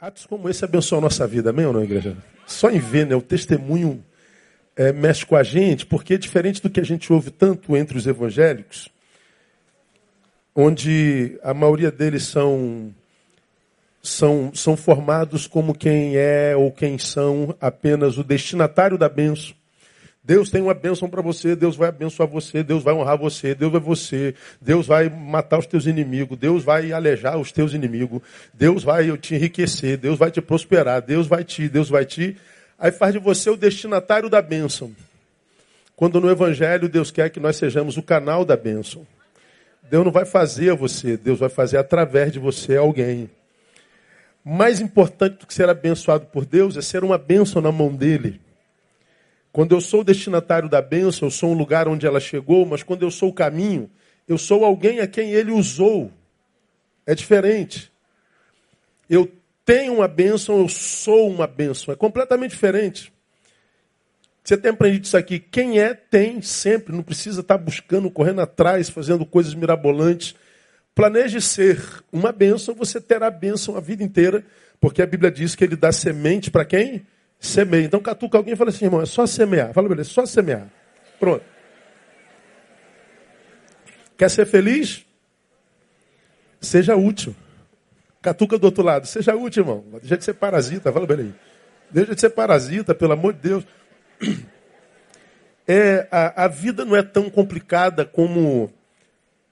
Atos como esse abençoam a nossa vida, amém ou não, igreja? Só em ver, né? O testemunho é, mexe com a gente, porque é diferente do que a gente ouve tanto entre os evangélicos, onde a maioria deles são, são, são formados como quem é ou quem são apenas o destinatário da bênção. Deus tem uma bênção para você, Deus vai abençoar você, Deus vai honrar você, Deus vai você, Deus vai matar os teus inimigos, Deus vai alejar os teus inimigos, Deus vai te enriquecer, Deus vai te prosperar, Deus vai te, Deus vai te. Aí faz de você o destinatário da bênção. Quando no Evangelho Deus quer que nós sejamos o canal da bênção. Deus não vai fazer você, Deus vai fazer através de você alguém. Mais importante do que ser abençoado por Deus é ser uma bênção na mão dele. Quando eu sou destinatário da bênção, eu sou um lugar onde ela chegou, mas quando eu sou o caminho, eu sou alguém a quem ele usou. É diferente. Eu tenho uma bênção, eu sou uma bênção. É completamente diferente. Você tem aprendido isso aqui. Quem é, tem sempre. Não precisa estar buscando, correndo atrás, fazendo coisas mirabolantes. Planeje ser uma bênção, você terá bênção a vida inteira, porque a Bíblia diz que ele dá semente para quem? Semeia. Então catuca alguém e fala assim, irmão, é só semear. Fala beleza, é só semear. Pronto. Quer ser feliz? Seja útil. Catuca do outro lado, seja útil, irmão. Deixa de ser parasita, fala beleza. Deixa de ser parasita, pelo amor de Deus. É, a, a vida não é tão complicada como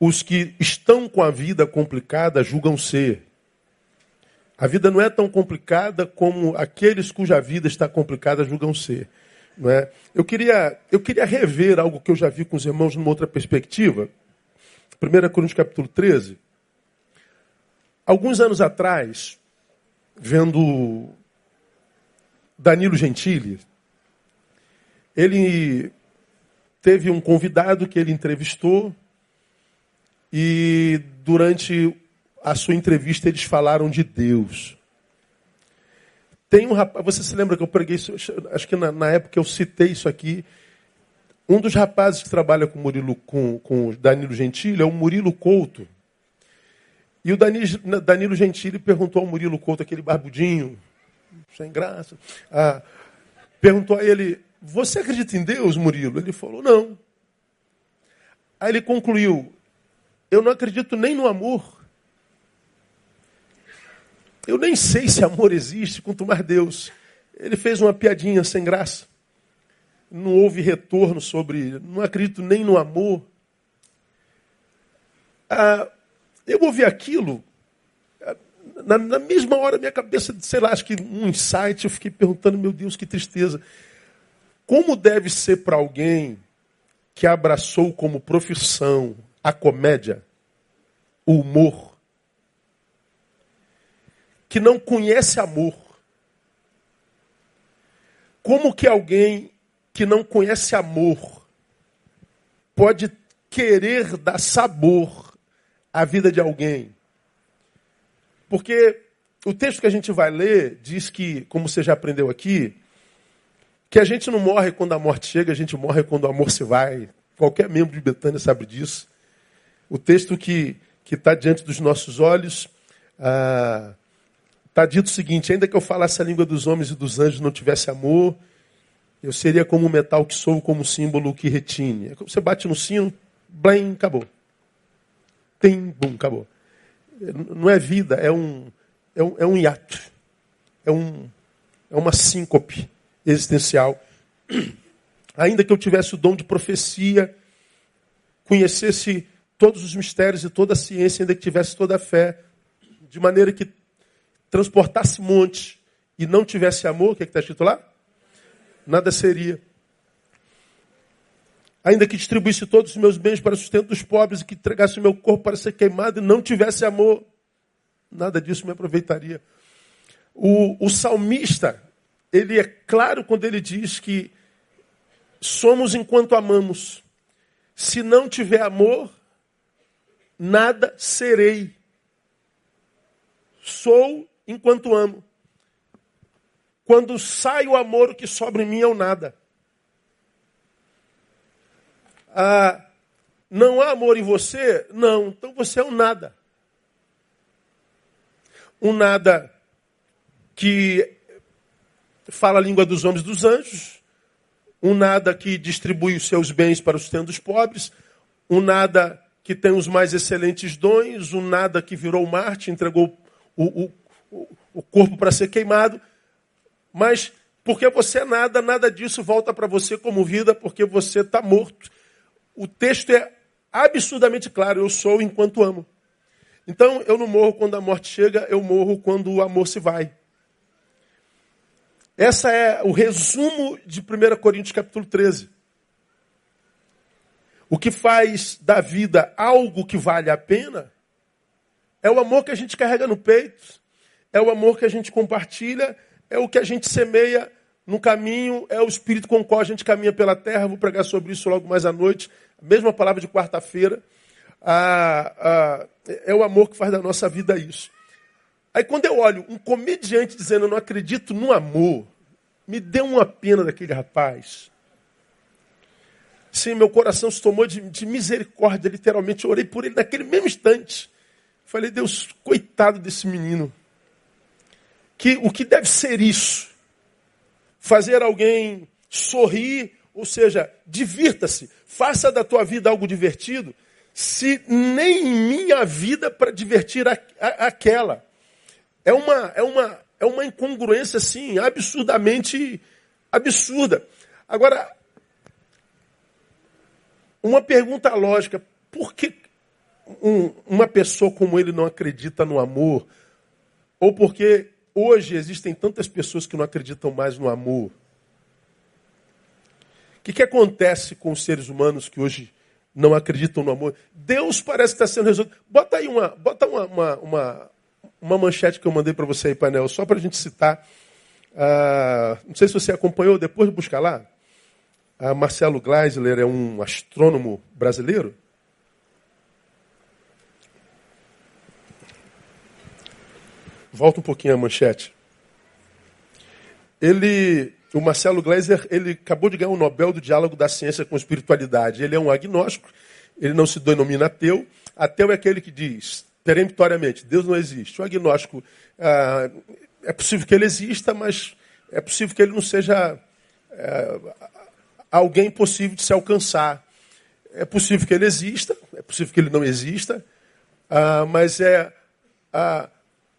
os que estão com a vida complicada julgam ser. A vida não é tão complicada como aqueles cuja vida está complicada julgam ser. Não é? eu, queria, eu queria rever algo que eu já vi com os irmãos numa outra perspectiva. 1 Coríntios capítulo 13. Alguns anos atrás, vendo Danilo Gentili, ele teve um convidado que ele entrevistou e durante a sua entrevista eles falaram de Deus. Tem um rapaz, você se lembra que eu preguei isso, acho que na, na época eu citei isso aqui. Um dos rapazes que trabalha com Murilo, com, com Danilo Gentili é o Murilo Couto. E o Danilo, Danilo Gentili perguntou ao Murilo Couto, aquele barbudinho, sem graça, ah, perguntou a ele, você acredita em Deus, Murilo? Ele falou, não. Aí ele concluiu, eu não acredito nem no amor. Eu nem sei se amor existe, quanto mais Deus. Ele fez uma piadinha sem graça. Não houve retorno sobre. Não acredito nem no amor. Ah, eu ouvi aquilo. Na, na, mesma hora, minha cabeça, sei lá, acho que um insight, eu fiquei perguntando, meu Deus, que tristeza. Como deve ser para alguém que abraçou como profissão a comédia, o humor, que não conhece amor. Como que alguém que não conhece amor pode querer dar sabor à vida de alguém? Porque o texto que a gente vai ler diz que, como você já aprendeu aqui, que a gente não morre quando a morte chega, a gente morre quando o amor se vai. Qualquer membro de Betânia sabe disso. O texto que está diante dos nossos olhos ah, Está dito o seguinte: ainda que eu falasse a língua dos homens e dos anjos não tivesse amor, eu seria como um metal que sou, como um símbolo que retine. É como você bate no sino, blim, acabou. Tem, bum, acabou. Não é vida, é um, é um, é um hiato. É, um, é uma síncope existencial. Ainda que eu tivesse o dom de profecia, conhecesse todos os mistérios e toda a ciência, ainda que tivesse toda a fé, de maneira que transportasse monte e não tivesse amor, o que é está escrito lá? Nada seria. Ainda que distribuísse todos os meus bens para o sustento dos pobres e que entregasse o meu corpo para ser queimado e não tivesse amor, nada disso me aproveitaria. O, o salmista, ele é claro quando ele diz que somos enquanto amamos. Se não tiver amor, nada serei. Sou enquanto amo. Quando sai o amor, o que sobra em mim é o nada. Ah, não há amor em você? Não, então você é um nada. Um nada que fala a língua dos homens dos anjos, um nada que distribui os seus bens para o sustento dos pobres, um nada que tem os mais excelentes dons, um nada que virou Marte, entregou o, o, o corpo para ser queimado, mas porque você é nada, nada disso volta para você como vida, porque você está morto. O texto é absurdamente claro: eu sou enquanto amo. Então eu não morro quando a morte chega, eu morro quando o amor se vai. Essa é o resumo de 1 Coríntios capítulo 13. O que faz da vida algo que vale a pena é o amor que a gente carrega no peito, é o amor que a gente compartilha, é o que a gente semeia no caminho, é o espírito com o qual a gente caminha pela terra. Vou pregar sobre isso logo mais à noite. Mesma palavra de quarta-feira. Ah, ah, é o amor que faz da nossa vida isso. Aí quando eu olho um comediante dizendo eu não acredito no amor, me deu uma pena daquele rapaz. Sim, meu coração se tomou de, de misericórdia, literalmente. Eu orei por ele naquele mesmo instante. Falei, Deus, coitado desse menino. Que, o que deve ser isso? Fazer alguém sorrir, ou seja, divirta-se, faça da tua vida algo divertido, se nem minha vida para divertir a, a, aquela. É uma, é, uma, é uma incongruência, assim, absurdamente absurda. Agora, uma pergunta lógica: por que um, uma pessoa como ele não acredita no amor? Ou porque hoje existem tantas pessoas que não acreditam mais no amor? O que, que acontece com os seres humanos que hoje não acreditam no amor? Deus parece estar sendo resolvido. Bota aí uma, bota uma, uma, uma, uma manchete que eu mandei para você aí, painel, só para a gente citar. Ah, não sei se você acompanhou, depois de buscar lá. Marcelo Gleisler é um astrônomo brasileiro. Volta um pouquinho a manchete. Ele, o Marcelo Gleiser, ele acabou de ganhar o Nobel do Diálogo da Ciência com Espiritualidade. Ele é um agnóstico, ele não se denomina ateu. Ateu é aquele que diz, peremptoriamente, Deus não existe. O agnóstico, ah, é possível que ele exista, mas é possível que ele não seja é, alguém possível de se alcançar. É possível que ele exista, é possível que ele não exista, ah, mas é ah,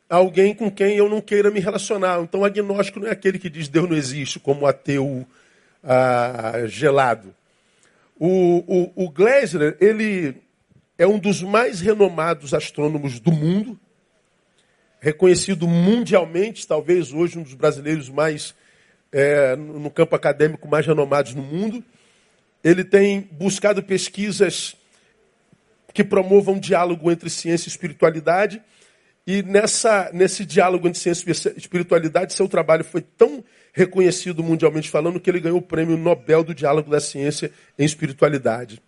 alguém com quem eu não queira me relacionar. Então, agnóstico não é aquele que diz Deus não existe, como ateu ah, gelado. O, o, o ele é um dos mais renomados astrônomos do mundo, reconhecido mundialmente, talvez hoje um dos brasileiros mais é, no campo acadêmico mais renomados no mundo. Ele tem buscado pesquisas que promovam diálogo entre ciência e espiritualidade. E nessa, nesse diálogo entre ciência e espiritualidade, seu trabalho foi tão reconhecido mundialmente falando que ele ganhou o prêmio Nobel do Diálogo da Ciência em Espiritualidade.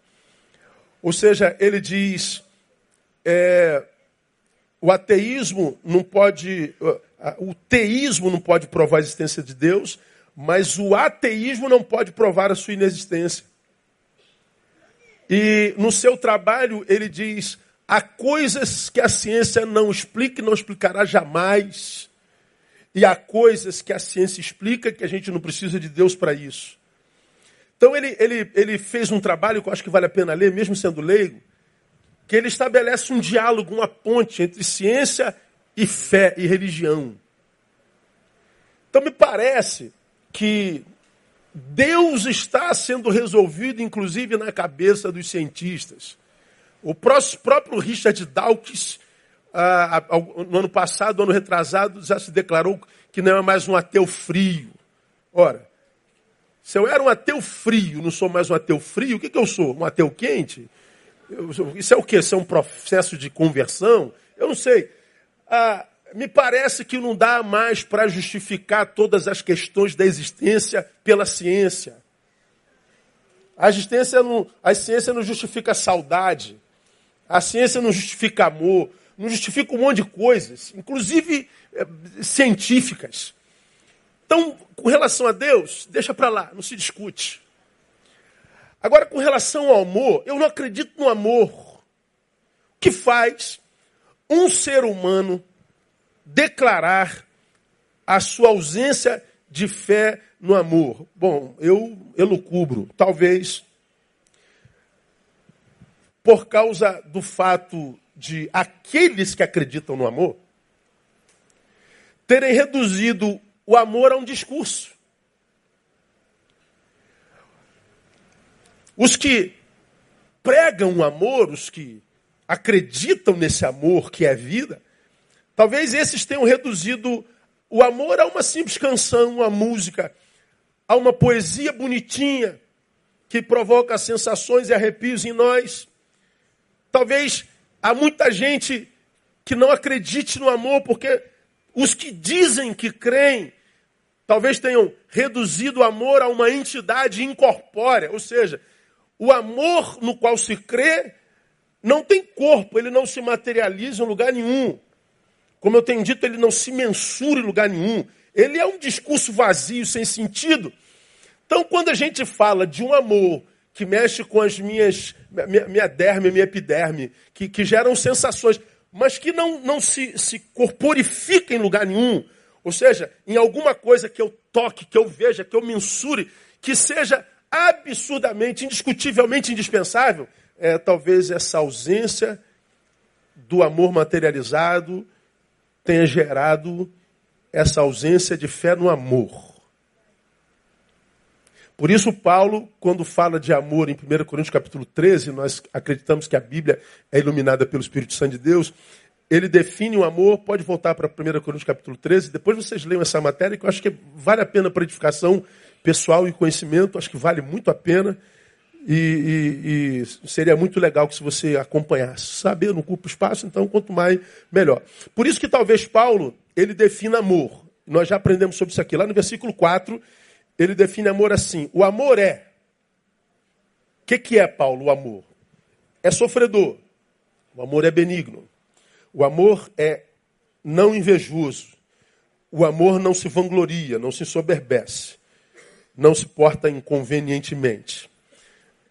Ou seja, ele diz: é, o ateísmo não pode, o teísmo não pode provar a existência de Deus, mas o ateísmo não pode provar a sua inexistência. E no seu trabalho ele diz: há coisas que a ciência não explica e não explicará jamais. E há coisas que a ciência explica que a gente não precisa de Deus para isso. Então ele, ele, ele fez um trabalho que eu acho que vale a pena ler, mesmo sendo leigo, que ele estabelece um diálogo, uma ponte entre ciência e fé e religião. Então me parece que Deus está sendo resolvido, inclusive, na cabeça dos cientistas. O próprio Richard Dawkins, ah, no ano passado, no ano retrasado, já se declarou que não é mais um ateu frio. Ora, se eu era um ateu frio, não sou mais um ateu frio, o que, que eu sou? Um ateu quente? isso é o quê? Isso é um processo de conversão? Eu não sei. Ah, me parece que não dá mais para justificar todas as questões da existência pela ciência. A existência não, a ciência não justifica saudade. A ciência não justifica amor, não justifica um monte de coisas, inclusive é, científicas. Então, com relação a Deus, deixa para lá, não se discute. Agora, com relação ao amor, eu não acredito no amor. O que faz um ser humano declarar a sua ausência de fé no amor? Bom, eu elucubro, talvez por causa do fato de aqueles que acreditam no amor terem reduzido o amor a um discurso. Os que pregam o amor, os que acreditam nesse amor que é vida, talvez esses tenham reduzido o amor a uma simples canção, uma música, a uma poesia bonitinha que provoca sensações e arrepios em nós. Talvez há muita gente que não acredite no amor porque os que dizem que creem talvez tenham reduzido o amor a uma entidade incorpórea, ou seja, o amor no qual se crê não tem corpo, ele não se materializa em lugar nenhum. Como eu tenho dito, ele não se mensura em lugar nenhum. Ele é um discurso vazio, sem sentido. Então, quando a gente fala de um amor que mexe com as minhas, minha, minha derme, minha epiderme, que, que geram sensações, mas que não, não se, se corporifica em lugar nenhum, ou seja, em alguma coisa que eu toque, que eu veja, que eu mensure, que seja absurdamente, indiscutivelmente indispensável, é talvez essa ausência do amor materializado tenha gerado essa ausência de fé no amor. Por isso, Paulo, quando fala de amor em 1 Coríntios capítulo 13, nós acreditamos que a Bíblia é iluminada pelo Espírito Santo de Deus, ele define o amor, pode voltar para 1 Coríntios capítulo 13, depois vocês leiam essa matéria, que eu acho que vale a pena para edificação pessoal e conhecimento, acho que vale muito a pena. E, e, e, seria muito legal que se você acompanhasse. Saber não ocupa espaço, então quanto mais, melhor. Por isso que talvez Paulo, ele defina amor. Nós já aprendemos sobre isso aqui. Lá no versículo 4, ele define amor assim. O amor é... O que, que é, Paulo, o amor? É sofredor. O amor é benigno. O amor é não invejoso. O amor não se vangloria, não se soberbece. Não se porta inconvenientemente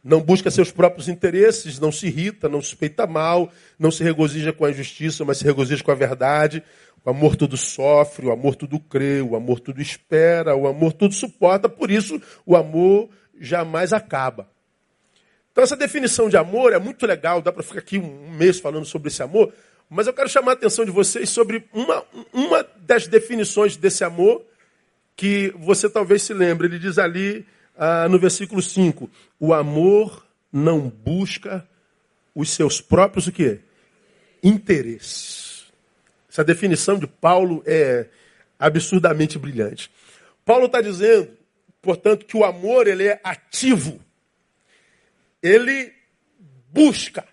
não busca seus próprios interesses, não se irrita, não suspeita mal, não se regozija com a injustiça, mas se regozija com a verdade. O amor tudo sofre, o amor tudo crê, o amor tudo espera, o amor tudo suporta, por isso o amor jamais acaba. Então essa definição de amor é muito legal, dá para ficar aqui um mês falando sobre esse amor, mas eu quero chamar a atenção de vocês sobre uma, uma das definições desse amor que você talvez se lembre. Ele diz ali ah, no versículo 5, o amor não busca os seus próprios o quê? interesses. Essa definição de Paulo é absurdamente brilhante. Paulo está dizendo, portanto, que o amor ele é ativo. Ele busca.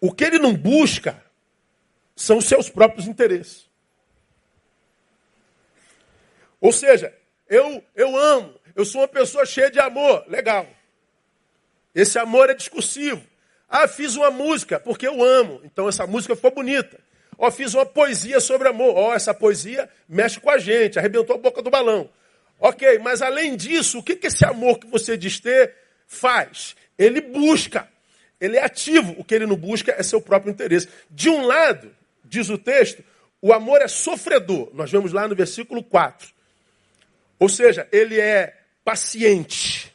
O que ele não busca são os seus próprios interesses. Ou seja, eu, eu amo, eu sou uma pessoa cheia de amor. Legal. Esse amor é discursivo. Ah, fiz uma música porque eu amo. Então essa música ficou bonita. Ó, fiz uma poesia sobre amor. Ó, essa poesia mexe com a gente, arrebentou a boca do balão. Ok, mas além disso, o que, que esse amor que você diz ter faz? Ele busca, ele é ativo. O que ele não busca é seu próprio interesse. De um lado, diz o texto, o amor é sofredor. Nós vemos lá no versículo 4. Ou seja, ele é paciente.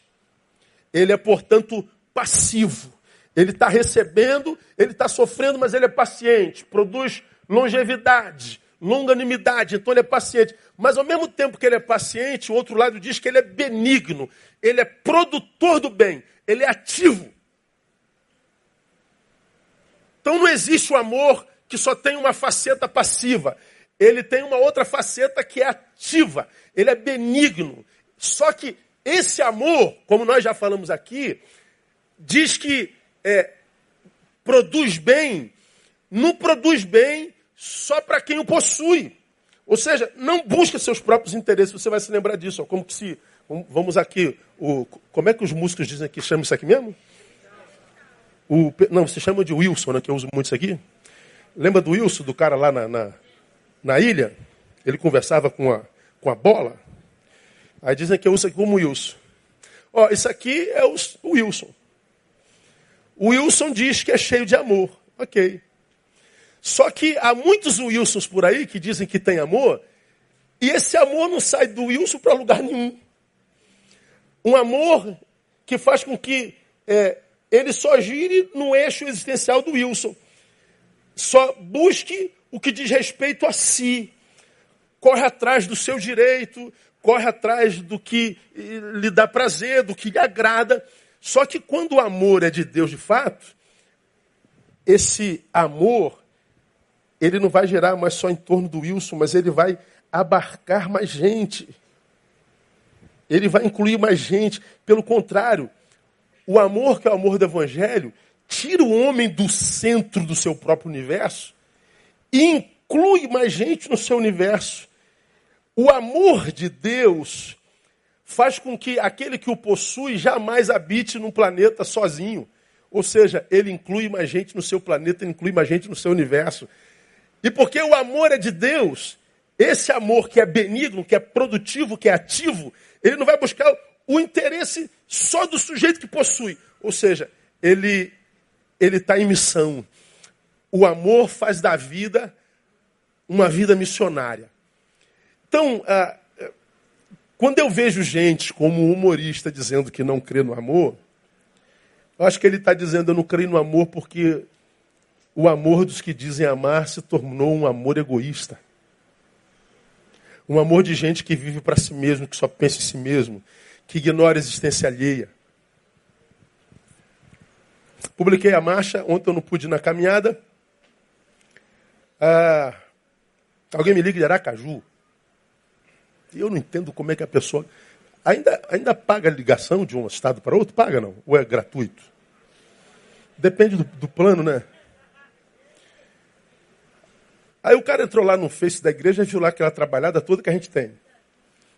Ele é, portanto, passivo. Ele está recebendo, ele está sofrendo, mas ele é paciente. Produz longevidade, longanimidade. Então ele é paciente. Mas ao mesmo tempo que ele é paciente, o outro lado diz que ele é benigno. Ele é produtor do bem. Ele é ativo. Então não existe o amor que só tem uma faceta passiva ele tem uma outra faceta que é ativa, ele é benigno. Só que esse amor, como nós já falamos aqui, diz que é, produz bem, não produz bem só para quem o possui. Ou seja, não busca seus próprios interesses. Você vai se lembrar disso. Ó, como que se. Vamos aqui. O, como é que os músicos dizem que chama isso aqui mesmo? O, não, você chama de Wilson, né, que eu uso muito isso aqui. Lembra do Wilson, do cara lá na, na na ilha, ele conversava com a, com a bola. Aí dizem que uso aqui como Wilson. Ó, isso aqui é o, Wilson. O Wilson diz que é cheio de amor. Ok. Só que há muitos Wilsons por aí que dizem que tem amor, e esse amor não sai do Wilson para lugar nenhum. Um amor que faz com que é, ele só gire no eixo existencial do Wilson. Só busque o que diz respeito a si. Corre atrás do seu direito, corre atrás do que lhe dá prazer, do que lhe agrada. Só que quando o amor é de Deus de fato, esse amor, ele não vai gerar mais só em torno do Wilson, mas ele vai abarcar mais gente. Ele vai incluir mais gente. Pelo contrário, o amor, que é o amor do Evangelho, tira o homem do centro do seu próprio universo e inclui mais gente no seu universo. O amor de Deus faz com que aquele que o possui jamais habite num planeta sozinho. Ou seja, ele inclui mais gente no seu planeta, inclui mais gente no seu universo. E porque o amor é de Deus, esse amor que é benigno, que é produtivo, que é ativo, ele não vai buscar o interesse só do sujeito que possui. Ou seja, ele ele está em missão. O amor faz da vida uma vida missionária. Então, ah, quando eu vejo gente como humorista dizendo que não crê no amor, eu acho que ele está dizendo eu não creio no amor porque o amor dos que dizem amar se tornou um amor egoísta. Um amor de gente que vive para si mesmo, que só pensa em si mesmo, que ignora a existência alheia. Publiquei a marcha, ontem eu não pude ir na caminhada. Ah, alguém me liga de Aracaju. Eu não entendo como é que a pessoa. Ainda, ainda paga a ligação de um estado para outro? Paga não? Ou é gratuito? Depende do, do plano, né? Aí o cara entrou lá no Face da igreja e viu lá aquela trabalhada toda que a gente tem.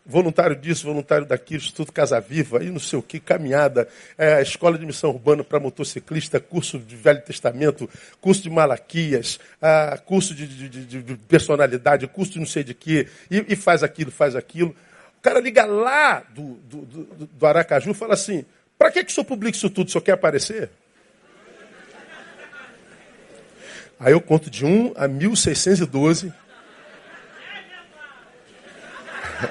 Voluntário disso, voluntário daquilo, Instituto Casa Viva, aí não sei o que, caminhada, é, escola de missão urbana para motociclista, curso de Velho Testamento, curso de Malaquias, ah, curso de, de, de, de, personalidade, curso de não sei de quê, e, e, faz aquilo, faz aquilo. O cara liga lá do, do, do, do Aracaju e fala assim, para que, que o senhor publica isso tudo? O senhor quer aparecer? Aí eu conto de 1 a 1612.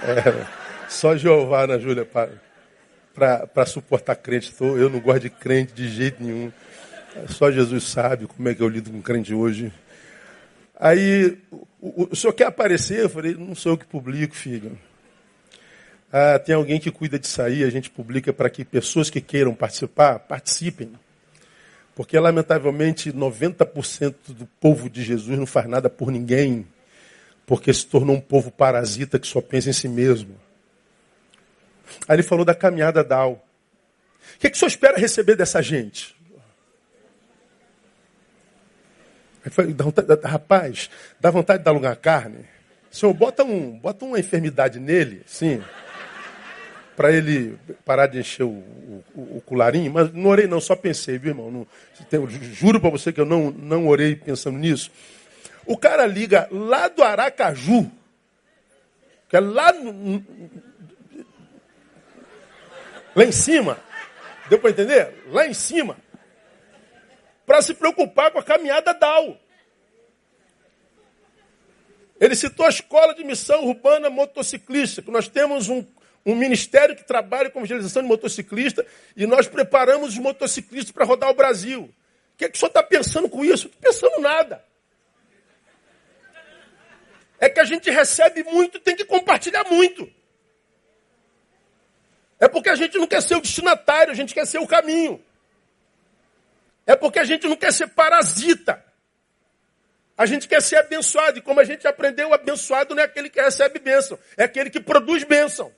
É, só Jeová, Ana Júlia, para suportar crente. Eu não gosto de crente de jeito nenhum. Só Jesus sabe como é que eu lido com crente hoje. Aí, o, o, senhor quer aparecer? Eu falei, não sou eu que publico, filho. Ah, tem alguém que cuida disso aí, a gente publica para que pessoas que queiram participar, participem. Porque, lamentavelmente, 90% do povo de Jesus não faz nada por ninguém, porque se tornou um povo parasita que só pensa em si mesmo. Aí ele falou da caminhada Dal. O que, que o senhor espera receber dessa gente? Falei, dá vontade, rapaz, dá vontade de dar lugar à carne? Senhor, bota, um, bota uma enfermidade nele, sim para ele parar de encher o, o, o, colarinho, mas não orei não, só pensei, viu irmão? Não, juro para você que eu não, não orei pensando nisso. O cara liga lá do Aracaju, que é lá no, lá em cima, deu para entender? Lá em cima, para se preocupar com a caminhada DAO. Ele citou a escola de missão urbana motociclista, que nós temos um, um ministério que trabalha com evangelização de motociclista e nós preparamos os motociclistas para rodar o Brasil. O que, é que o senhor está pensando com isso? Não estou pensando nada. É que a gente recebe muito tem que compartilhar muito. É porque a gente não quer ser o destinatário, a gente quer ser o caminho. É porque a gente não quer ser parasita. A gente quer ser abençoado. E como a gente aprendeu, abençoado não é aquele que recebe bênção, é aquele que produz bênção.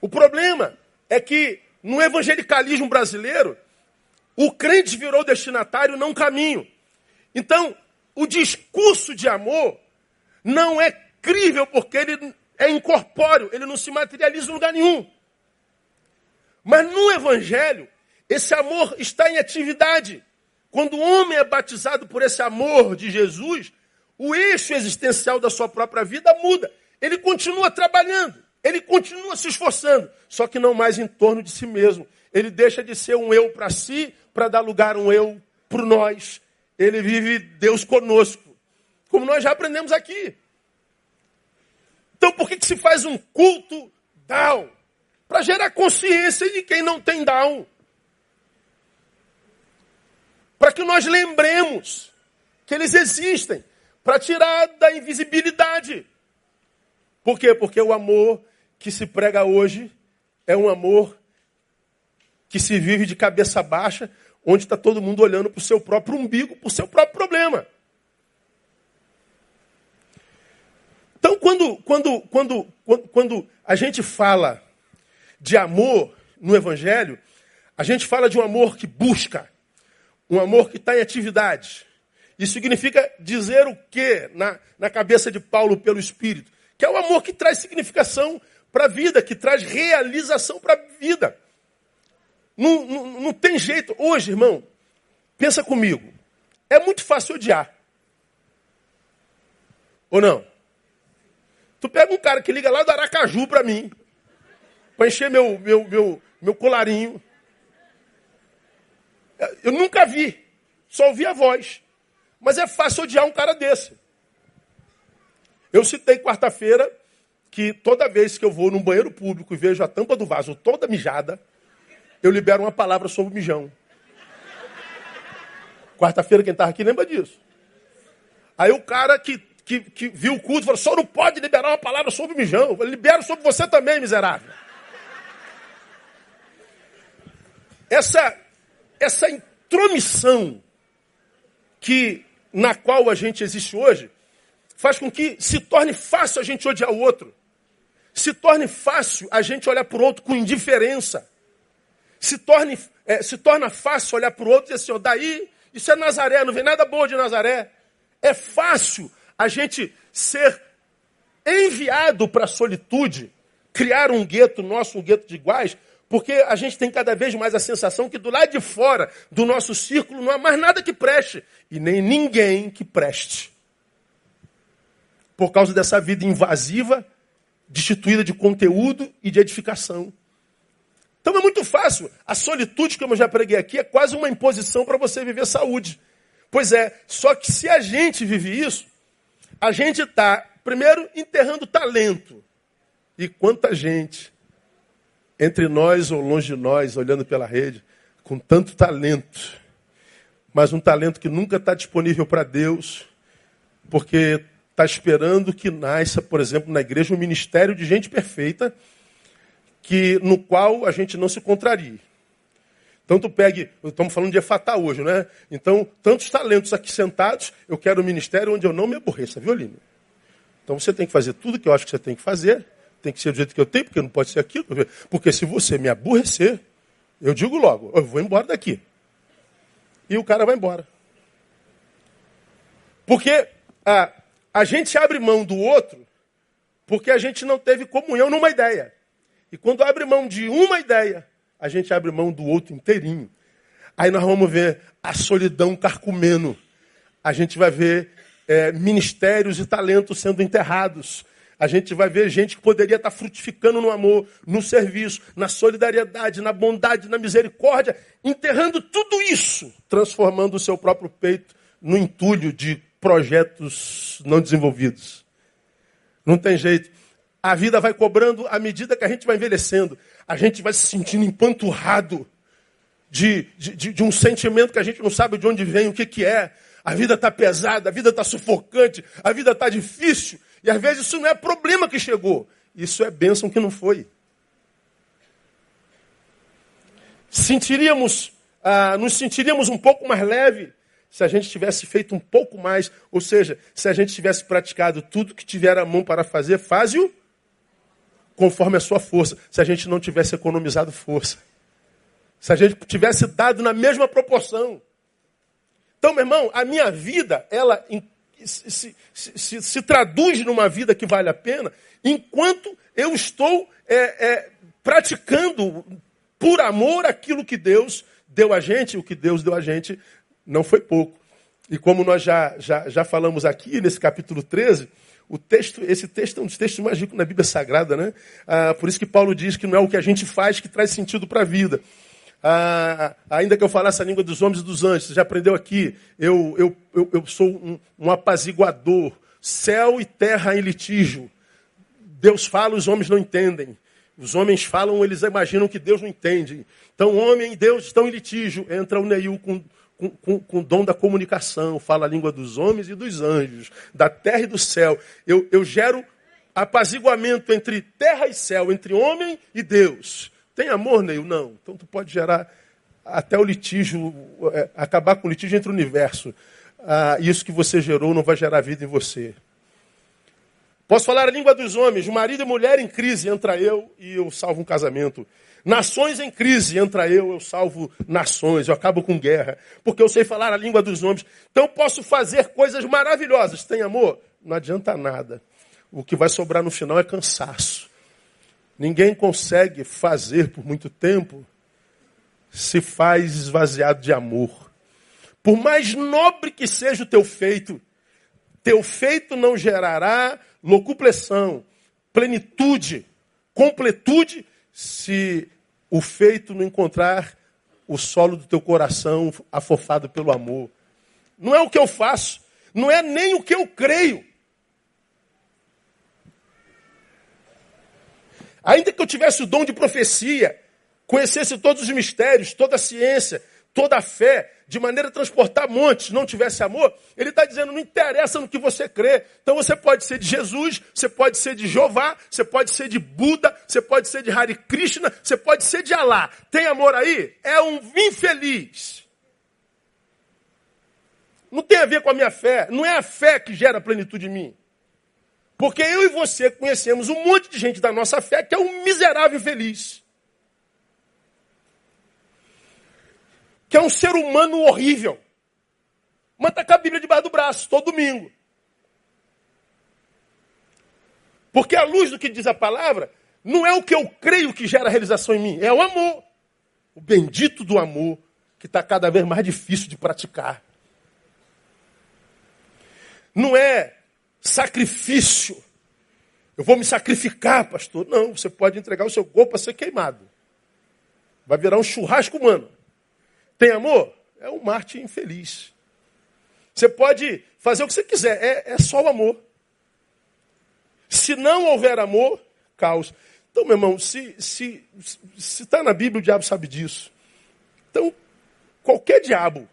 O problema é que no evangelicalismo brasileiro, o crente virou destinatário, não caminho. Então, o discurso de amor não é crível porque ele é incorpóreo, ele não se materializa em lugar nenhum. Mas no evangelho, esse amor está em atividade. Quando o homem é batizado por esse amor de Jesus, o eixo existencial da sua própria vida muda. Ele continua trabalhando. Ele continua se esforçando, só que não mais em torno de si mesmo. Ele deixa de ser um eu para si para dar lugar a um eu por nós, ele vive Deus conosco, como nós já aprendemos aqui. Então por que, que se faz um culto down? Para gerar consciência de quem não tem down. Para que nós lembremos que eles existem. Para tirar da invisibilidade. Por quê? Porque o amor que se prega hoje é um amor que se vive de cabeça baixa, onde está todo mundo olhando para o seu próprio umbigo, para o seu próprio problema. Então, quando, quando, quando, quando, a gente fala de amor no Evangelho, a gente fala de um amor que busca, um amor que está em atividade. Isso significa dizer o que na, na cabeça de Paulo pelo Espírito? Que é o amor que traz significação para a vida, que traz realização para a vida. Não, não, não tem jeito. Hoje, irmão, pensa comigo. É muito fácil odiar. Ou não? Tu pega um cara que liga lá do Aracaju para mim, para encher meu, meu, meu, meu colarinho. Eu nunca vi, só ouvi a voz. Mas é fácil odiar um cara desse. Eu citei quarta-feira que toda vez que eu vou num banheiro público e vejo a tampa do vaso toda mijada, eu libero uma palavra sobre o mijão. Quarta-feira, quem estava aqui lembra disso. Aí o cara que, que, que viu o culto falou: só não pode liberar uma palavra sobre o mijão. Eu libero sobre você também, miserável. Essa, essa intromissão que, na qual a gente existe hoje faz com que se torne fácil a gente odiar o outro. Se torne fácil a gente olhar para o outro com indiferença se, torne, é, se torna fácil olhar para o outro e dizer assim, oh, daí, isso é Nazaré, não vem nada bom de Nazaré. É fácil a gente ser enviado para a solitude, criar um gueto nosso, um gueto de iguais, porque a gente tem cada vez mais a sensação que do lado de fora do nosso círculo não há mais nada que preste e nem ninguém que preste. Por causa dessa vida invasiva, destituída de conteúdo e de edificação. Então é muito fácil. A solitude, como eu já preguei aqui, é quase uma imposição para você viver saúde. Pois é, só que se a gente vive isso, a gente está, primeiro, enterrando talento. E quanta gente, entre nós ou longe de nós, olhando pela rede, com tanto talento, mas um talento que nunca está disponível para Deus, porque está esperando que nasça, por exemplo, na igreja um ministério de gente perfeita que no qual a gente não se contrarie. Tu pegue, estamos falando de Efatá hoje, né? Então, tantos talentos aqui sentados, eu quero um ministério onde eu não me aborreça, viu, Aline? Então você tem que fazer tudo que eu acho que você tem que fazer, tem que ser do jeito que eu tenho, porque não pode ser aquilo. Porque se você me aborrecer, eu digo logo, eu vou embora daqui. E o cara vai embora. Porque a, a gente abre mão do outro porque a gente não teve comunhão numa ideia. E quando abre mão de uma ideia, a gente abre mão do outro inteirinho. Aí nós vamos ver a solidão carcomendo. A gente vai ver é, ministérios e talentos sendo enterrados. A gente vai ver gente que poderia estar frutificando no amor, no serviço, na solidariedade, na bondade, na misericórdia, enterrando tudo isso, transformando o seu próprio peito no entulho de projetos não desenvolvidos. Não tem jeito. A vida vai cobrando à medida que a gente vai envelhecendo. A gente vai se sentindo empanturrado de, de, de um sentimento que a gente não sabe de onde vem, o que, que é. A vida está pesada, a vida está sufocante, a vida está difícil. E às vezes isso não é problema que chegou. Isso é bênção que não foi. Sentiríamos, ah, nos sentiríamos um pouco mais leve se a gente tivesse feito um pouco mais, ou seja, se a gente tivesse praticado tudo que tiver a mão para fazer, faz-o conforme a sua força, se a gente não tivesse economizado força. Se a gente tivesse dado na mesma proporção. Então, meu irmão, a minha vida, ela se, se, se, se traduz numa vida que vale a pena, enquanto eu estou é, é, praticando por amor aquilo que Deus deu a gente, o que Deus deu a gente não foi pouco. E como nós já, já, já falamos aqui nesse capítulo 13, o texto, esse texto é um dos textos mais ricos na Bíblia Sagrada, né? Ah, por isso que Paulo diz que não é o que a gente faz que traz sentido para a vida. Ah, ainda que eu falasse a língua dos homens e dos anjos, você já aprendeu aqui, eu, eu, eu, eu sou um, um apaziguador, céu e terra em litígio. Deus fala, os homens não entendem. Os homens falam, eles imaginam que Deus não entende. Então, homem e Deus estão em litígio. Entra o Neil com, com, com, o dom da comunicação, fala a língua dos homens e dos anjos, da terra e do céu. Eu, eu gero apaziguamento entre terra e céu, entre homem e Deus. Tem amor, Neil? Não. Então tu pode gerar até o litígio, é, acabar com o litígio entre o universo. Ah, isso que você gerou não vai gerar vida em você. Posso falar a língua dos homens, marido e mulher em crise, entra eu e eu salvo um casamento. Nações em crise, entra eu, eu salvo nações, eu acabo com guerra, porque eu sei falar a língua dos homens. Então posso fazer coisas maravilhosas. Tem amor? Não adianta nada. O que vai sobrar no final é cansaço. Ninguém consegue fazer por muito tempo se faz esvaziado de amor. Por mais nobre que seja o teu feito, teu feito não gerará locupleção, plenitude, completude, se o feito não encontrar o solo do teu coração afofado pelo amor. Não é o que eu faço, não é nem o que eu creio. Ainda que eu tivesse o dom de profecia, conhecesse todos os mistérios, toda a ciência, toda a fé, de maneira a transportar montes, não tivesse amor, ele está dizendo, não interessa no que você crê. Então você pode ser de Jesus, você pode ser de Jeová, você pode ser de Buda, você pode ser de Hare Krishna, você pode ser de Alá. Tem amor aí? É um infeliz. Não tem a ver com a minha fé. Não é a fé que gera plenitude em mim. Porque eu e você conhecemos um monte de gente da nossa fé que é um miserável infeliz. Que é um ser humano horrível. Mas com a Bíblia debaixo do braço, todo domingo. Porque a luz do que diz a palavra não é o que eu creio que gera realização em mim, é o amor. O bendito do amor, que está cada vez mais difícil de praticar. Não é sacrifício. Eu vou me sacrificar, pastor. Não, você pode entregar o seu corpo para ser queimado. Vai virar um churrasco humano. Tem amor? É um Marte infeliz. Você pode fazer o que você quiser, é, é só o amor. Se não houver amor, caos. Então, meu irmão, se está se, se tá na Bíblia, o diabo sabe disso. Então, qualquer diabo,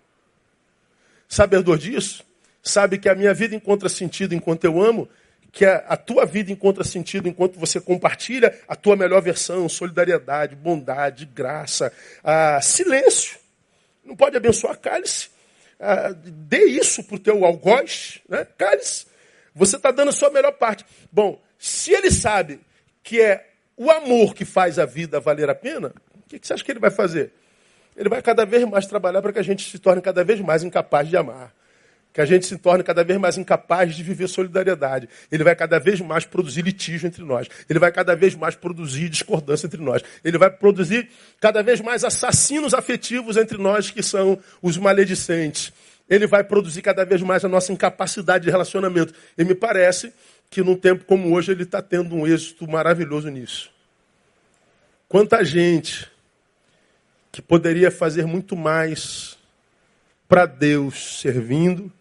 sabedor disso, sabe que a minha vida encontra sentido enquanto eu amo, que a, a, tua vida encontra sentido enquanto você compartilha a tua melhor versão, solidariedade, bondade, graça, ah, silêncio. Não pode abençoar cálice. Ah, dê isso para o teu algoz, né? cálice. Você está dando a sua melhor parte. Bom, se ele sabe que é o amor que faz a vida valer a pena, o que, que você acha que ele vai fazer? Ele vai cada vez mais trabalhar para que a gente se torne cada vez mais incapaz de amar que a gente se torne cada vez mais incapaz de viver solidariedade. Ele vai cada vez mais produzir litígio entre nós. Ele vai cada vez mais produzir discordância entre nós. Ele vai produzir cada vez mais assassinos afetivos entre nós, que são os maledicentes. Ele vai produzir cada vez mais a nossa incapacidade de relacionamento. E me parece que num tempo como hoje ele está tendo um êxito maravilhoso nisso. Quanta gente que poderia fazer muito mais para Deus servindo,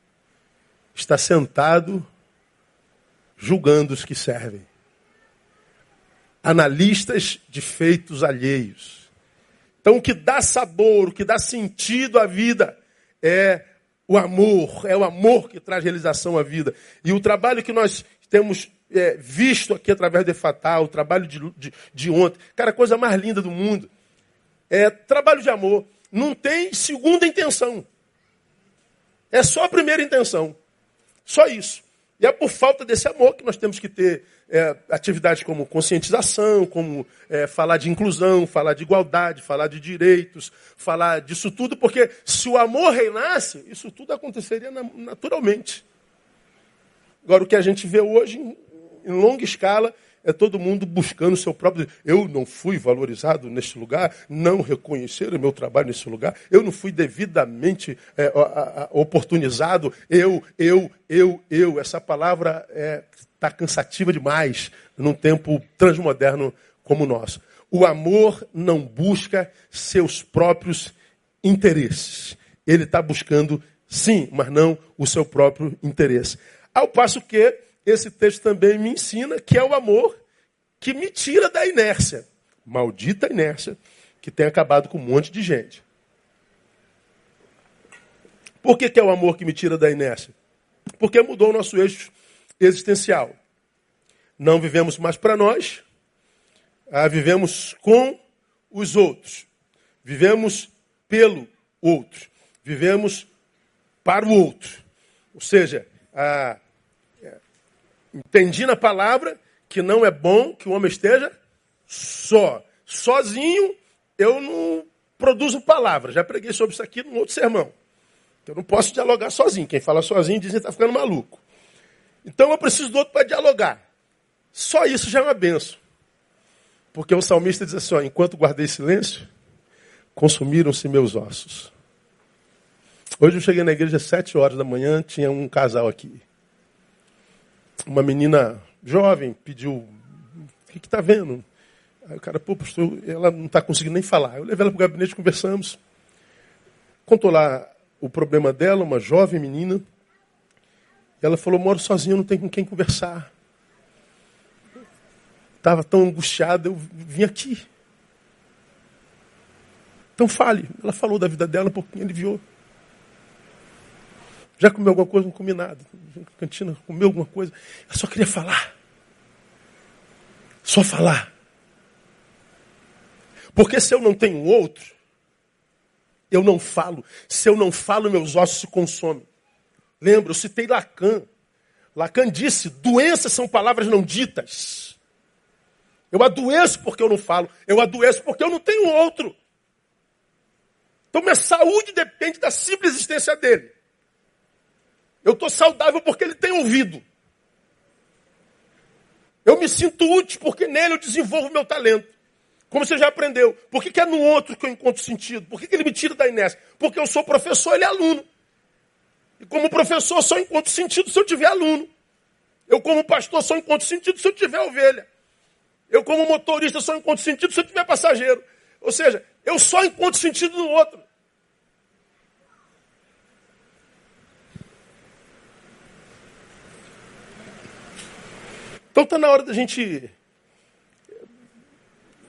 está sentado julgando os que servem. Analistas de feitos alheios. Então, o que dá sabor, o que dá sentido à vida é o amor, é o amor que traz realização à vida. E o trabalho que nós temos é, visto aqui através de Fatal, o trabalho de, de, de ontem, cara, a coisa mais linda do mundo, é trabalho de amor. Não tem segunda intenção. É só a primeira intenção. Só isso. E é por falta desse amor que nós temos que ter é, atividades como conscientização, como é, falar de inclusão, falar de igualdade, falar de direitos, falar disso tudo, porque se o amor reinasse, isso tudo aconteceria naturalmente. Agora, o que a gente vê hoje, em, em longa escala, é todo mundo buscando o seu próprio. Eu não fui valorizado nesse lugar, não reconheceram o meu trabalho nesse lugar, eu não fui devidamente é, oportunizado. Eu, eu, eu, eu. Essa palavra está é, cansativa demais num tempo transmoderno como o nosso. O amor não busca seus próprios interesses. Ele está buscando, sim, mas não o seu próprio interesse. Ao passo que esse texto também me ensina que é o amor que me tira da inércia. Maldita inércia que tem acabado com um monte de gente. Por que, que é o amor que me tira da inércia? Porque mudou o nosso eixo existencial. Não vivemos mais para nós, ah, vivemos com os outros. Vivemos pelo outro. Vivemos para o outro. Ou seja, ah, é, entendi na palavra que não é bom que o homem esteja só. Sozinho, eu não produzo palavras. Já preguei sobre isso aqui num outro sermão. Eu não posso dialogar sozinho. Quem fala sozinho dizem que está ficando maluco. Então eu preciso do outro para dialogar. Só isso já é uma benção. Porque o salmista diz assim: ó, enquanto guardei silêncio, consumiram-se meus ossos. Hoje eu cheguei na igreja às sete horas da manhã, tinha um casal aqui. Uma menina jovem pediu: O que está vendo? Aí o cara, pô, pastor, ela não está conseguindo nem falar. Eu levei ela para o gabinete, conversamos. Contou lá o problema dela, uma jovem menina. E ela falou: moro sozinha, não tenho com quem conversar. Estava tão angustiada, eu vim aqui. Então fale. Ela falou da vida dela, um pouquinho aliviou. Já comeu alguma coisa? Não comi nada. Cantina, comeu alguma coisa? Ela só queria falar. Só falar. Porque se eu não tenho outro, eu não falo. Se eu não falo, meus ossos se consomem. Lembra, eu citei Lacan. Lacan disse: doenças são palavras não ditas. Eu adoeço porque eu não falo. Eu adoeço porque eu não tenho outro. Então minha saúde depende da simples existência dele. Eu estou saudável porque ele tem ouvido. Eu me sinto útil porque nele eu desenvolvo meu talento. Como você já aprendeu. Por que, que é no outro que eu encontro sentido? Por que, que ele me tira da inércia? Porque eu sou professor, ele é aluno. E como professor, só encontro sentido se eu tiver aluno. Eu, como pastor, só encontro sentido se eu tiver ovelha. Eu, como motorista, só encontro sentido se eu tiver passageiro. Ou seja, eu só encontro sentido no outro. Então está na hora da gente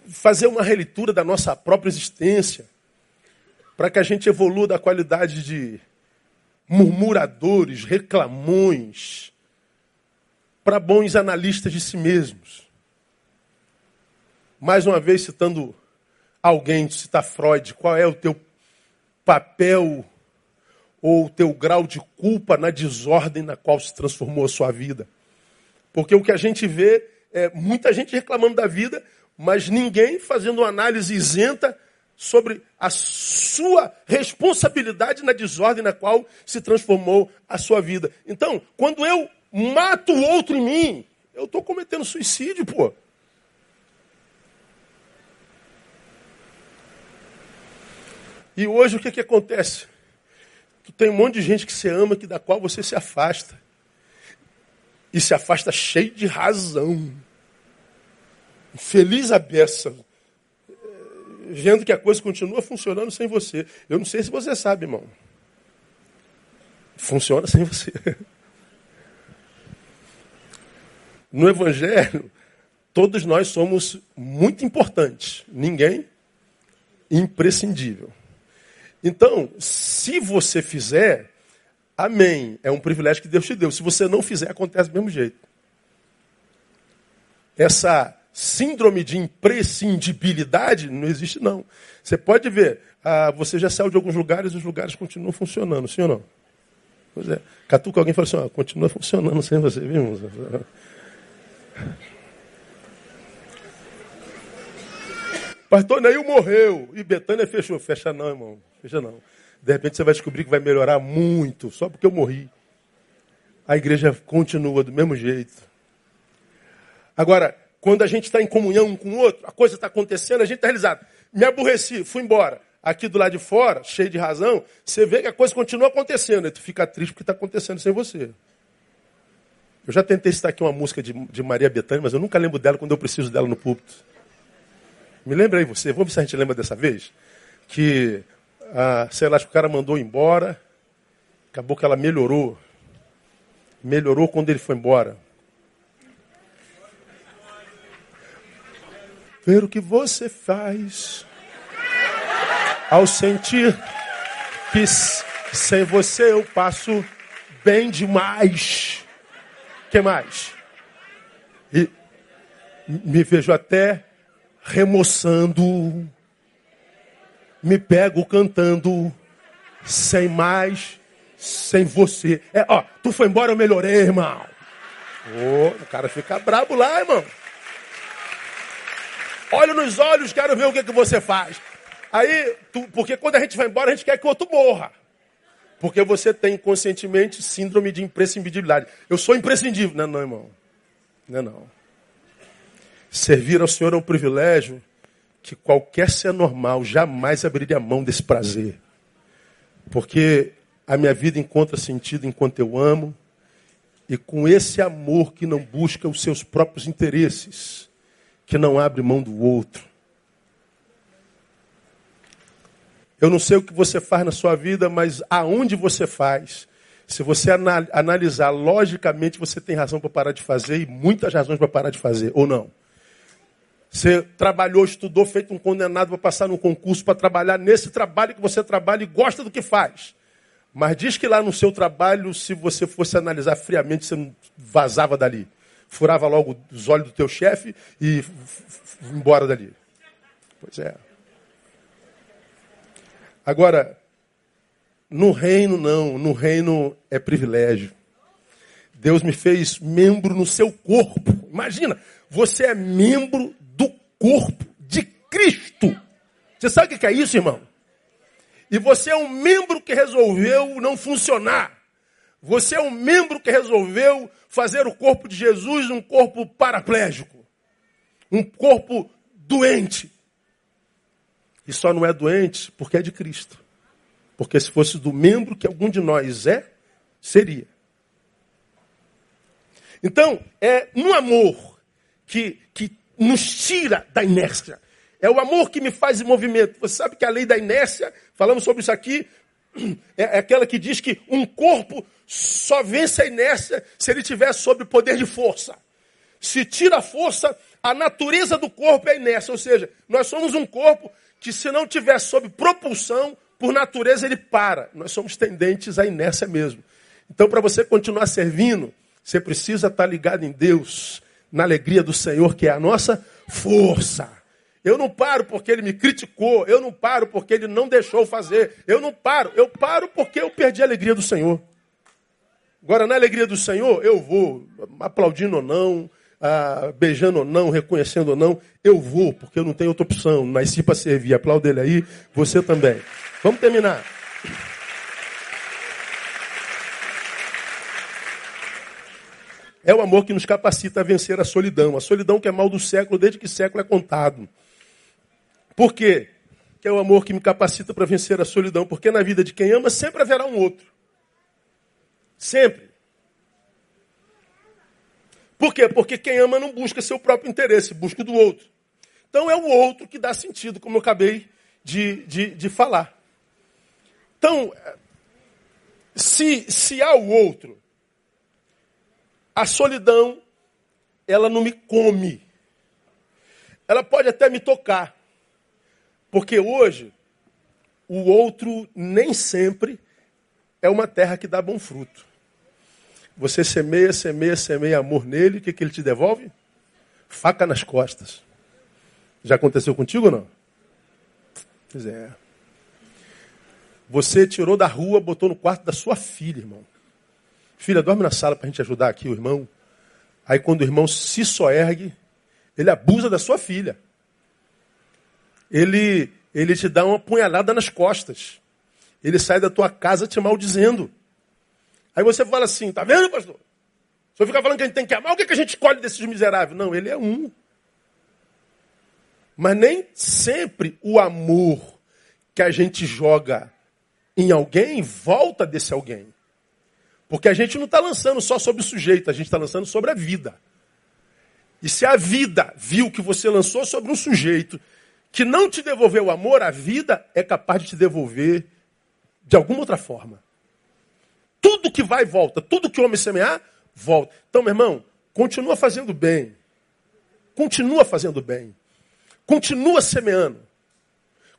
fazer uma releitura da nossa própria existência, para que a gente evolua da qualidade de murmuradores, reclamões, para bons analistas de si mesmos. Mais uma vez, citando alguém, citar Freud, qual é o teu papel ou o teu grau de culpa na desordem na qual se transformou a sua vida? Porque o que a gente vê é muita gente reclamando da vida, mas ninguém fazendo uma análise isenta sobre a sua responsabilidade na desordem na qual se transformou a sua vida. Então, quando eu mato o outro em mim, eu estou cometendo suicídio, pô. E hoje o que, que acontece? Tu tem um monte de gente que você ama, que da qual você se afasta. E se afasta cheio de razão. Feliz a beça, vendo que a coisa continua funcionando sem você. Eu não sei se você sabe, irmão. Funciona sem você. No Evangelho, todos nós somos muito importantes. Ninguém imprescindível. Então, se você fizer, amém. É um privilégio que Deus te deu. Se você não fizer, acontece do mesmo jeito. Essa síndrome de imprescindibilidade não existe, não. Você pode ver, ah, você já saiu de alguns lugares e os lugares continuam funcionando, sim ou não? Pois é. Catuca alguém fala assim, ó, continua funcionando sem você, viu, irmão? Pastor Neil morreu e Betânia fechou. Fecha não, irmão. Fecha não. De repente você vai descobrir que vai melhorar muito, só porque eu morri. A igreja continua do mesmo jeito. Agora, quando a gente está em comunhão um com o outro, a coisa está acontecendo, a gente está realizado. Me aborreci, fui embora. Aqui do lado de fora, cheio de razão, você vê que a coisa continua acontecendo. E tu fica triste porque está acontecendo sem você. Eu já tentei citar aqui uma música de, de Maria Bethânia, mas eu nunca lembro dela quando eu preciso dela no púlpito. Me lembra aí você, vamos ver se a gente lembra dessa vez, que, ah, sei lá, acho que o cara mandou embora, acabou que ela melhorou. Melhorou quando ele foi embora. Ver o que você faz ao sentir que sem você eu passo bem demais. que mais? E me vejo até remoçando, me pego cantando, sem mais, sem você. É, ó, tu foi embora, eu melhorei, irmão. Oh, o cara fica brabo lá, irmão. Olha nos olhos, quero ver o que, que você faz. Aí, tu, porque quando a gente vai embora, a gente quer que o outro morra. Porque você tem inconscientemente síndrome de imprescindibilidade. Eu sou imprescindível. Não, não, irmão. Não, não. Servir ao Senhor é um privilégio que qualquer ser normal jamais abriria mão desse prazer. Porque a minha vida encontra sentido enquanto eu amo, e com esse amor que não busca os seus próprios interesses, que não abre mão do outro. Eu não sei o que você faz na sua vida, mas aonde você faz, se você analisar logicamente, você tem razão para parar de fazer e muitas razões para parar de fazer, ou não. Você trabalhou, estudou, feito um condenado para passar num concurso, para trabalhar nesse trabalho que você trabalha e gosta do que faz. Mas diz que lá no seu trabalho, se você fosse analisar friamente, você vazava dali. Furava logo os olhos do teu chefe e embora dali. Pois é. Agora, no reino não, no reino é privilégio. Deus me fez membro no seu corpo. Imagina, você é membro corpo de Cristo. Você sabe o que é isso, irmão? E você é um membro que resolveu não funcionar. Você é um membro que resolveu fazer o corpo de Jesus um corpo paraplégico. Um corpo doente. E só não é doente porque é de Cristo. Porque se fosse do membro que algum de nós é, seria. Então, é no amor que, que nos tira da inércia. É o amor que me faz em movimento. Você sabe que a lei da inércia, falamos sobre isso aqui, é aquela que diz que um corpo só vence a inércia se ele tiver sob poder de força. Se tira a força, a natureza do corpo é a inércia. Ou seja, nós somos um corpo que, se não tiver sob propulsão, por natureza ele para. Nós somos tendentes à inércia mesmo. Então, para você continuar servindo, você precisa estar ligado em Deus na alegria do Senhor, que é a nossa força. Eu não paro porque ele me criticou, eu não paro porque ele não deixou fazer, eu não paro, eu paro porque eu perdi a alegria do Senhor. Agora, na alegria do Senhor, eu vou, aplaudindo ou não, ah, beijando ou não, reconhecendo ou não, eu vou, porque eu não tenho outra opção. Nasci para servir. Aplauda ele aí, você também. Vamos terminar. É o amor que nos capacita a vencer a solidão. A solidão que é mal do século, desde que século é contado. Por quê? Que é o amor que me capacita para vencer a solidão. Porque na vida de quem ama sempre haverá um outro. Sempre. Por quê? Porque quem ama não busca seu próprio interesse, busca do outro. Então é o outro que dá sentido, como eu acabei de, de, de falar. Então, se, se há o outro, a solidão, ela não me come. Ela pode até me tocar. Porque hoje, o outro nem sempre é uma terra que dá bom fruto. Você semeia, semeia, semeia amor nele, o que, que ele te devolve? Faca nas costas. Já aconteceu contigo ou não? Pois é. Você tirou da rua, botou no quarto da sua filha, irmão. Filha, dorme na sala para a gente ajudar aqui o irmão. Aí quando o irmão se soergue, ele abusa da sua filha. Ele, ele te dá uma punhalada nas costas. Ele sai da tua casa te maldizendo. Aí você fala assim, tá vendo, pastor? Se eu ficar falando que a gente tem que amar, o que, que a gente escolhe desses miseráveis? Não, ele é um. Mas nem sempre o amor que a gente joga em alguém volta desse alguém. Porque a gente não está lançando só sobre o sujeito, a gente está lançando sobre a vida. E se a vida viu que você lançou sobre um sujeito que não te devolveu o amor, a vida é capaz de te devolver de alguma outra forma. Tudo que vai volta, tudo que o homem semear, volta. Então, meu irmão, continua fazendo bem. Continua fazendo bem. Continua semeando.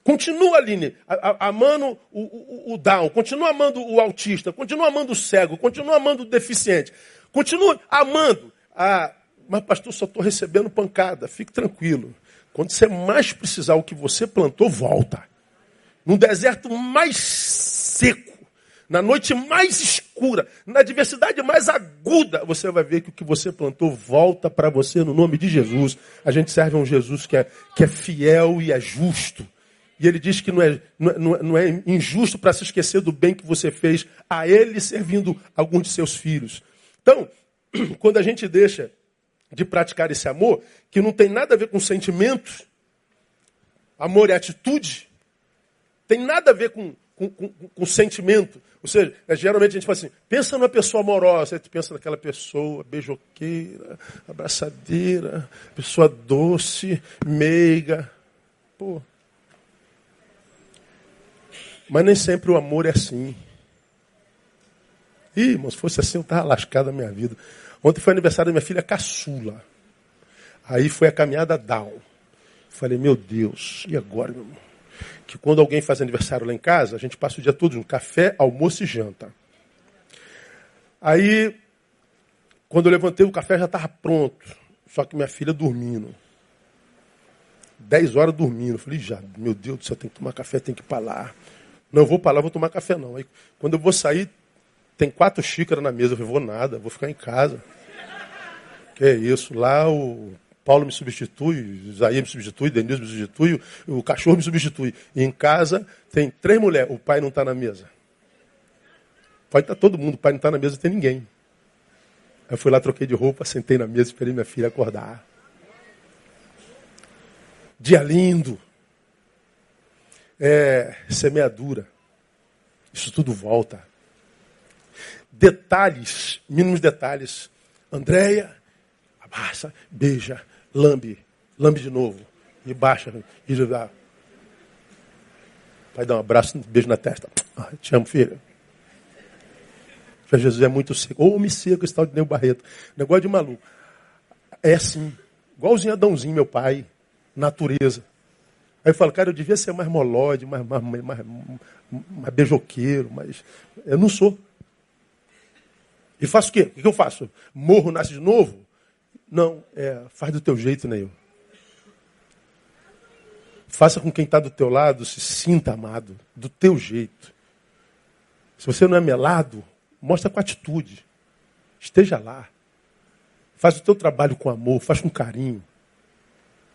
Continua, Aline, amando o, o, o down, continua amando o autista, continua amando o cego, continua amando o deficiente, continua amando. Ah, mas, pastor, só estou recebendo pancada. Fique tranquilo. Quando você mais precisar, o que você plantou, volta. No deserto mais seco, na noite mais escura, na adversidade mais aguda, você vai ver que o que você plantou volta para você no nome de Jesus. A gente serve a um Jesus que é, que é fiel e é justo. E ele diz que não é, não é, não é injusto para se esquecer do bem que você fez a ele servindo algum de seus filhos. Então, quando a gente deixa de praticar esse amor, que não tem nada a ver com sentimentos, amor é atitude, tem nada a ver com, com, com, com sentimento. Ou seja, é, geralmente a gente fala assim, pensa numa pessoa amorosa, aí tu pensa naquela pessoa beijoqueira, abraçadeira, pessoa doce, meiga. Pô, mas nem sempre o amor é assim. Ih, irmão, se fosse assim, eu estava lascado a minha vida. Ontem foi aniversário da minha filha caçula. Aí foi a caminhada down. Falei, meu Deus, e agora, meu irmão? Que quando alguém faz aniversário lá em casa, a gente passa o dia todo no café, almoço e janta. Aí, quando eu levantei, o café já estava pronto. Só que minha filha dormindo. Dez horas dormindo. Falei, já, meu Deus do céu, tem que tomar café, tem que ir para lá. Não vou para lá, vou tomar café não. Aí, quando eu vou sair, tem quatro xícaras na mesa. Eu falei, vou nada, vou ficar em casa. Que é isso? Lá o Paulo me substitui, Isaías me substitui, Denise me substitui, o cachorro me substitui. E em casa tem três mulheres, o pai não está na mesa. Pode estar tá todo mundo, o pai não está na mesa, tem ninguém. Aí eu fui lá, troquei de roupa, sentei na mesa, esperei minha filha acordar. Dia lindo é, semeadura. Isso tudo volta. Detalhes, mínimos detalhes. Andréia, abaixa, beija, lambe, lambe de novo. E baixa, e dá. Vai dar um abraço, um beijo na testa. Ah, te amo, filha. Jesus é muito seco. Ou me seco esse tal de Neu Barreto. Negócio de maluco. É assim. Igualzinho Adãozinho, meu pai. Natureza. Aí eu falo, cara, eu devia ser mais molode, mais, mais, mais, mais, mais beijoqueiro, mas eu não sou. E faço o quê? O que eu faço? Morro, nasce de novo? Não, é, faz do teu jeito, Neil. Faça com quem está do teu lado se sinta amado, do teu jeito. Se você não é melado, mostra com atitude. Esteja lá. Faz o teu trabalho com amor, faz com carinho.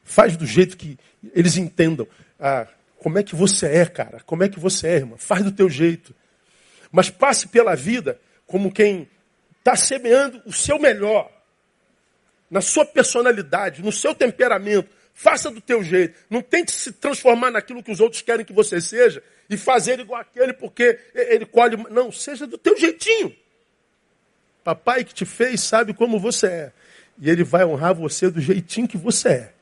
Faz do jeito que eles entendam. Ah, como é que você é, cara? Como é que você é, irmã? Faz do teu jeito. Mas passe pela vida como quem está semeando o seu melhor. Na sua personalidade, no seu temperamento. Faça do teu jeito. Não tente se transformar naquilo que os outros querem que você seja e fazer igual aquele porque ele colhe. Não, seja do teu jeitinho. Papai que te fez sabe como você é. E ele vai honrar você do jeitinho que você é.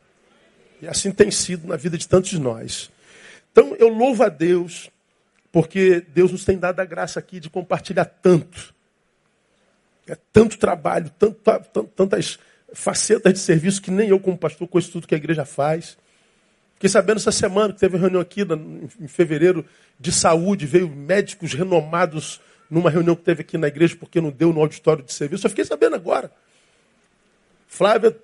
E assim tem sido na vida de tantos de nós. Então eu louvo a Deus, porque Deus nos tem dado a graça aqui de compartilhar tanto. É tanto trabalho, tanto, tantas facetas de serviço que nem eu, como pastor, conheço tudo que a igreja faz. Fiquei sabendo essa semana que teve uma reunião aqui em fevereiro de saúde, veio médicos renomados numa reunião que teve aqui na igreja, porque não deu no auditório de serviço. Eu fiquei sabendo agora. Flávia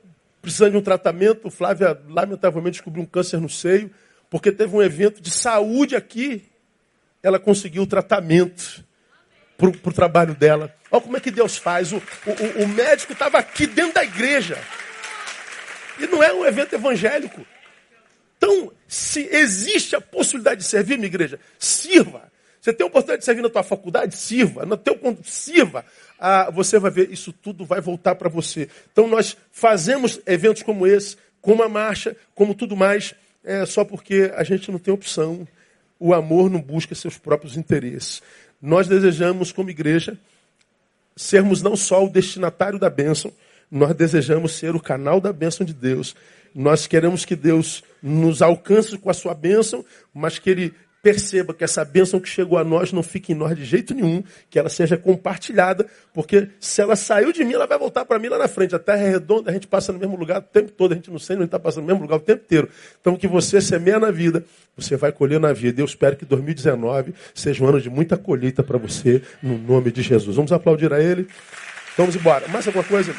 precisando de um tratamento. Flávia, lamentavelmente, descobriu um câncer no seio, porque teve um evento de saúde aqui. Ela conseguiu o tratamento para o trabalho dela. Olha como é que Deus faz. O, o, o médico estava aqui dentro da igreja. E não é um evento evangélico. Então, se existe a possibilidade de servir, minha igreja, sirva. Você tem a oportunidade de servir na tua faculdade? Sirva. No teu, sirva ah, você vai ver, isso tudo vai voltar para você. Então nós fazemos eventos como esse, como a marcha, como tudo mais, é, só porque a gente não tem opção. O amor não busca seus próprios interesses. Nós desejamos, como igreja, sermos não só o destinatário da bênção, nós desejamos ser o canal da bênção de Deus. Nós queremos que Deus nos alcance com a sua bênção, mas que Ele perceba que essa bênção que chegou a nós não fique em nós de jeito nenhum, que ela seja compartilhada, porque se ela saiu de mim, ela vai voltar para mim lá na frente. A terra é redonda, a gente passa no mesmo lugar o tempo todo, a gente não sei, não está passando no mesmo lugar o tempo inteiro. Então, o que você semeia na vida, você vai colher na vida. Eu espero que 2019 seja um ano de muita colheita para você, no nome de Jesus. Vamos aplaudir a Ele. Vamos embora. Mais alguma coisa?